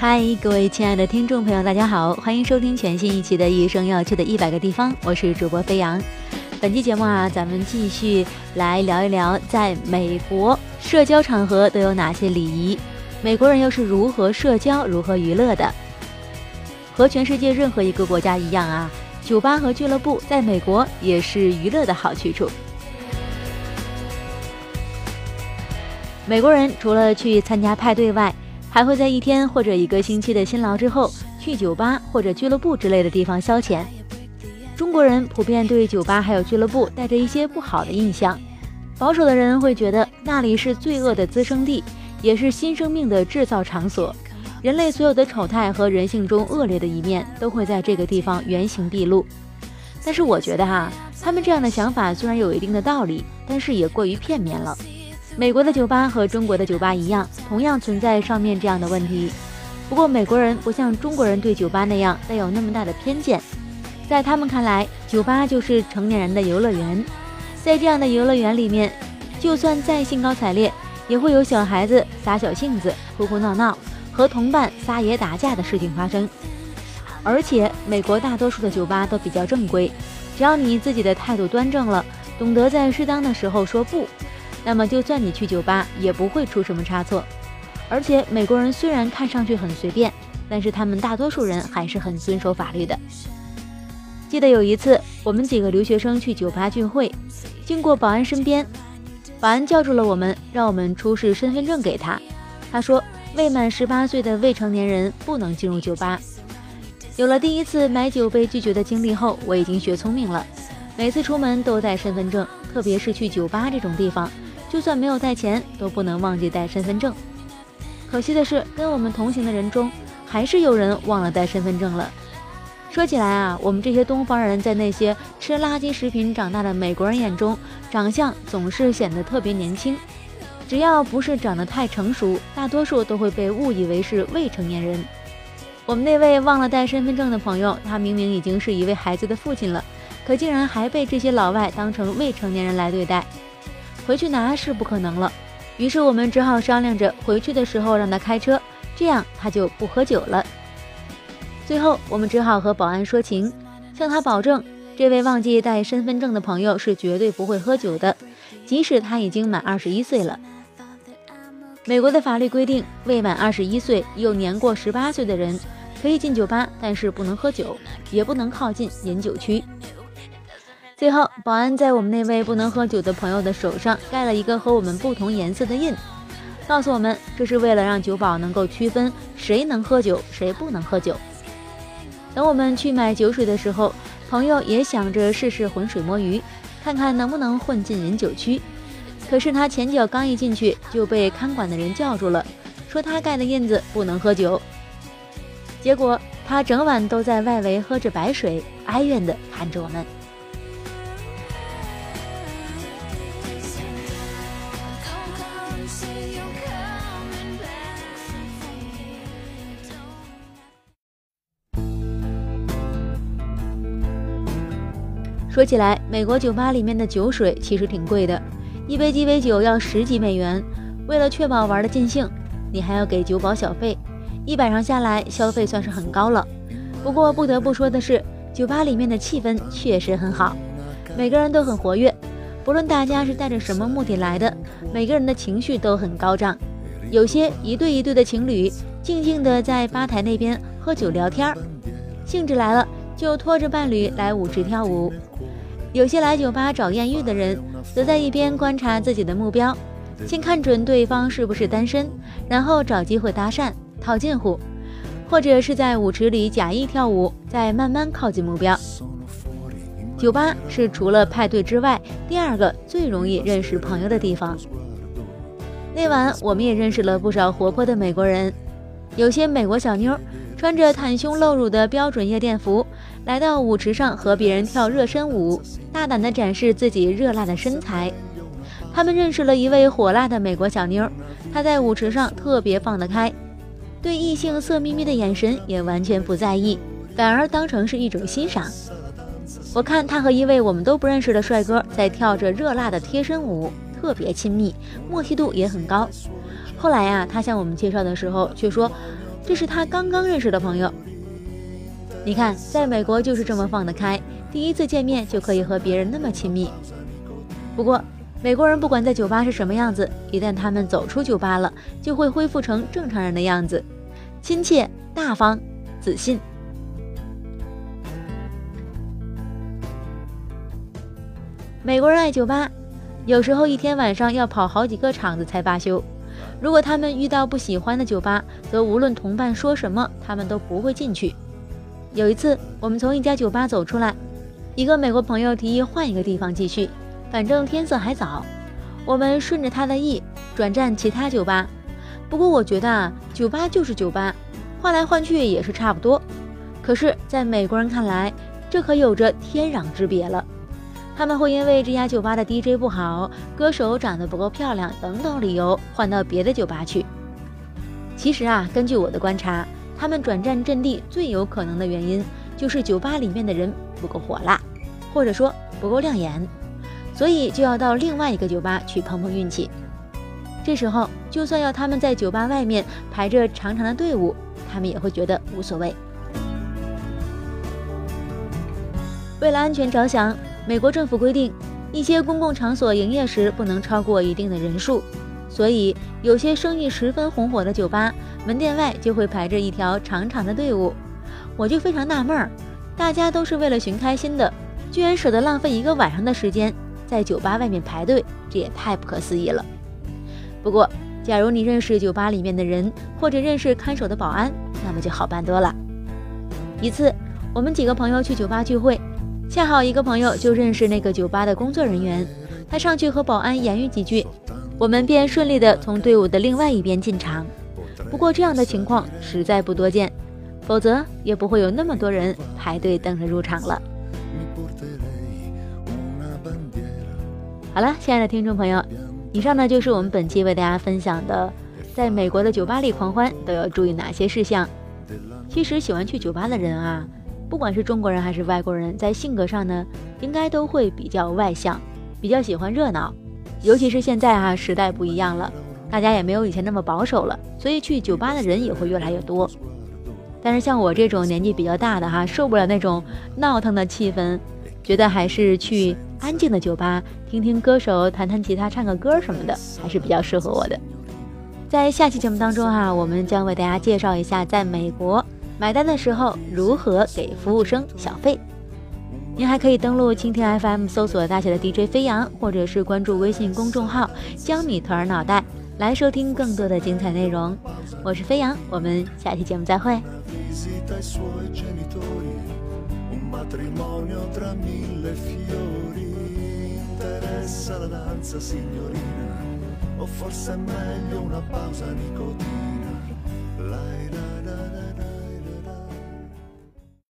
嗨，各位亲爱的听众朋友，大家好，欢迎收听全新一期的《一生要去的一百个地方》，我是主播飞扬。本期节目啊，咱们继续来聊一聊，在美国社交场合都有哪些礼仪，美国人又是如何社交、如何娱乐的。和全世界任何一个国家一样啊，酒吧和俱乐部在美国也是娱乐的好去处。美国人除了去参加派对外，还会在一天或者一个星期的辛劳之后，去酒吧或者俱乐部之类的地方消遣。中国人普遍对酒吧还有俱乐部带着一些不好的印象，保守的人会觉得那里是罪恶的滋生地，也是新生命的制造场所，人类所有的丑态和人性中恶劣的一面都会在这个地方原形毕露。但是我觉得哈，他们这样的想法虽然有一定的道理，但是也过于片面了。美国的酒吧和中国的酒吧一样，同样存在上面这样的问题。不过美国人不像中国人对酒吧那样带有那么大的偏见，在他们看来，酒吧就是成年人的游乐园。在这样的游乐园里面，就算再兴高采烈，也会有小孩子撒小性子、哭哭闹闹，和同伴撒野打架的事情发生。而且，美国大多数的酒吧都比较正规，只要你自己的态度端正了，懂得在适当的时候说不。那么，就算你去酒吧，也不会出什么差错。而且，美国人虽然看上去很随便，但是他们大多数人还是很遵守法律的。记得有一次，我们几个留学生去酒吧聚会，经过保安身边，保安叫住了我们，让我们出示身份证给他。他说，未满十八岁的未成年人不能进入酒吧。有了第一次买酒被拒绝的经历后，我已经学聪明了，每次出门都带身份证，特别是去酒吧这种地方。就算没有带钱，都不能忘记带身份证。可惜的是，跟我们同行的人中，还是有人忘了带身份证了。说起来啊，我们这些东方人在那些吃垃圾食品长大的美国人眼中，长相总是显得特别年轻。只要不是长得太成熟，大多数都会被误以为是未成年人。我们那位忘了带身份证的朋友，他明明已经是一位孩子的父亲了，可竟然还被这些老外当成未成年人来对待。回去拿是不可能了，于是我们只好商量着回去的时候让他开车，这样他就不喝酒了。最后我们只好和保安说情，向他保证，这位忘记带身份证的朋友是绝对不会喝酒的，即使他已经满二十一岁了。美国的法律规定，未满二十一岁又年过十八岁的人可以进酒吧，但是不能喝酒，也不能靠近饮酒区。最后，保安在我们那位不能喝酒的朋友的手上盖了一个和我们不同颜色的印，告诉我们这是为了让酒保能够区分谁能喝酒，谁不能喝酒。等我们去买酒水的时候，朋友也想着试试浑水摸鱼，看看能不能混进饮酒区。可是他前脚刚一进去，就被看管的人叫住了，说他盖的印子不能喝酒。结果他整晚都在外围喝着白水，哀怨地看着我们。说起来，美国酒吧里面的酒水其实挺贵的，一杯鸡尾酒要十几美元。为了确保玩的尽兴，你还要给酒保小费，一晚上下来消费算是很高了。不过不得不说的是，酒吧里面的气氛确实很好，每个人都很活跃，不论大家是带着什么目的来的，每个人的情绪都很高涨。有些一对一对的情侣静静地在吧台那边喝酒聊天，兴致来了就拖着伴侣来舞池跳舞。有些来酒吧找艳遇的人，则在一边观察自己的目标，先看准对方是不是单身，然后找机会搭讪套近乎，或者是在舞池里假意跳舞，再慢慢靠近目标。酒吧是除了派对之外第二个最容易认识朋友的地方。那晚我们也认识了不少活泼的美国人，有些美国小妞穿着袒胸露乳的标准夜店服。来到舞池上和别人跳热身舞，大胆地展示自己热辣的身材。他们认识了一位火辣的美国小妞，她在舞池上特别放得开，对异性色眯眯的眼神也完全不在意，反而当成是一种欣赏。我看她和一位我们都不认识的帅哥在跳着热辣的贴身舞，特别亲密，默契度也很高。后来呀，他向我们介绍的时候却说。这是他刚刚认识的朋友。你看，在美国就是这么放得开，第一次见面就可以和别人那么亲密。不过，美国人不管在酒吧是什么样子，一旦他们走出酒吧了，就会恢复成正常人的样子，亲切、大方、自信。美国人爱酒吧，有时候一天晚上要跑好几个场子才罢休。如果他们遇到不喜欢的酒吧，则无论同伴说什么，他们都不会进去。有一次，我们从一家酒吧走出来，一个美国朋友提议换一个地方继续，反正天色还早。我们顺着他的意，转战其他酒吧。不过我觉得啊，酒吧就是酒吧，换来换去也是差不多。可是，在美国人看来，这可有着天壤之别了。他们会因为这家酒吧的 DJ 不好，歌手长得不够漂亮等等理由换到别的酒吧去。其实啊，根据我的观察。他们转战阵地最有可能的原因，就是酒吧里面的人不够火辣，或者说不够亮眼，所以就要到另外一个酒吧去碰碰运气。这时候，就算要他们在酒吧外面排着长长的队伍，他们也会觉得无所谓。为了安全着想，美国政府规定，一些公共场所营业时不能超过一定的人数，所以有些生意十分红火的酒吧。门店外就会排着一条长长的队伍，我就非常纳闷儿，大家都是为了寻开心的，居然舍得浪费一个晚上的时间在酒吧外面排队，这也太不可思议了。不过，假如你认识酒吧里面的人，或者认识看守的保安，那么就好办多了。一次，我们几个朋友去酒吧聚会，恰好一个朋友就认识那个酒吧的工作人员，他上去和保安言语几句，我们便顺利的从队伍的另外一边进场。不过这样的情况实在不多见，否则也不会有那么多人排队等着入场了。好了，亲爱的听众朋友，以上呢就是我们本期为大家分享的，在美国的酒吧里狂欢都要注意哪些事项。其实喜欢去酒吧的人啊，不管是中国人还是外国人，在性格上呢，应该都会比较外向，比较喜欢热闹，尤其是现在啊，时代不一样了。大家也没有以前那么保守了，所以去酒吧的人也会越来越多。但是像我这种年纪比较大的哈，受不了那种闹腾的气氛，觉得还是去安静的酒吧，听听歌手弹弹吉他、唱个歌什么的，还是比较适合我的。在下期节目当中哈，我们将为大家介绍一下在美国买单的时候如何给服务生小费。您还可以登录蜻蜓 FM 搜索大写的 DJ 飞扬，或者是关注微信公众号“江米团脑袋”。来收听更多的精彩内容，我是飞扬，我们下期节目再会。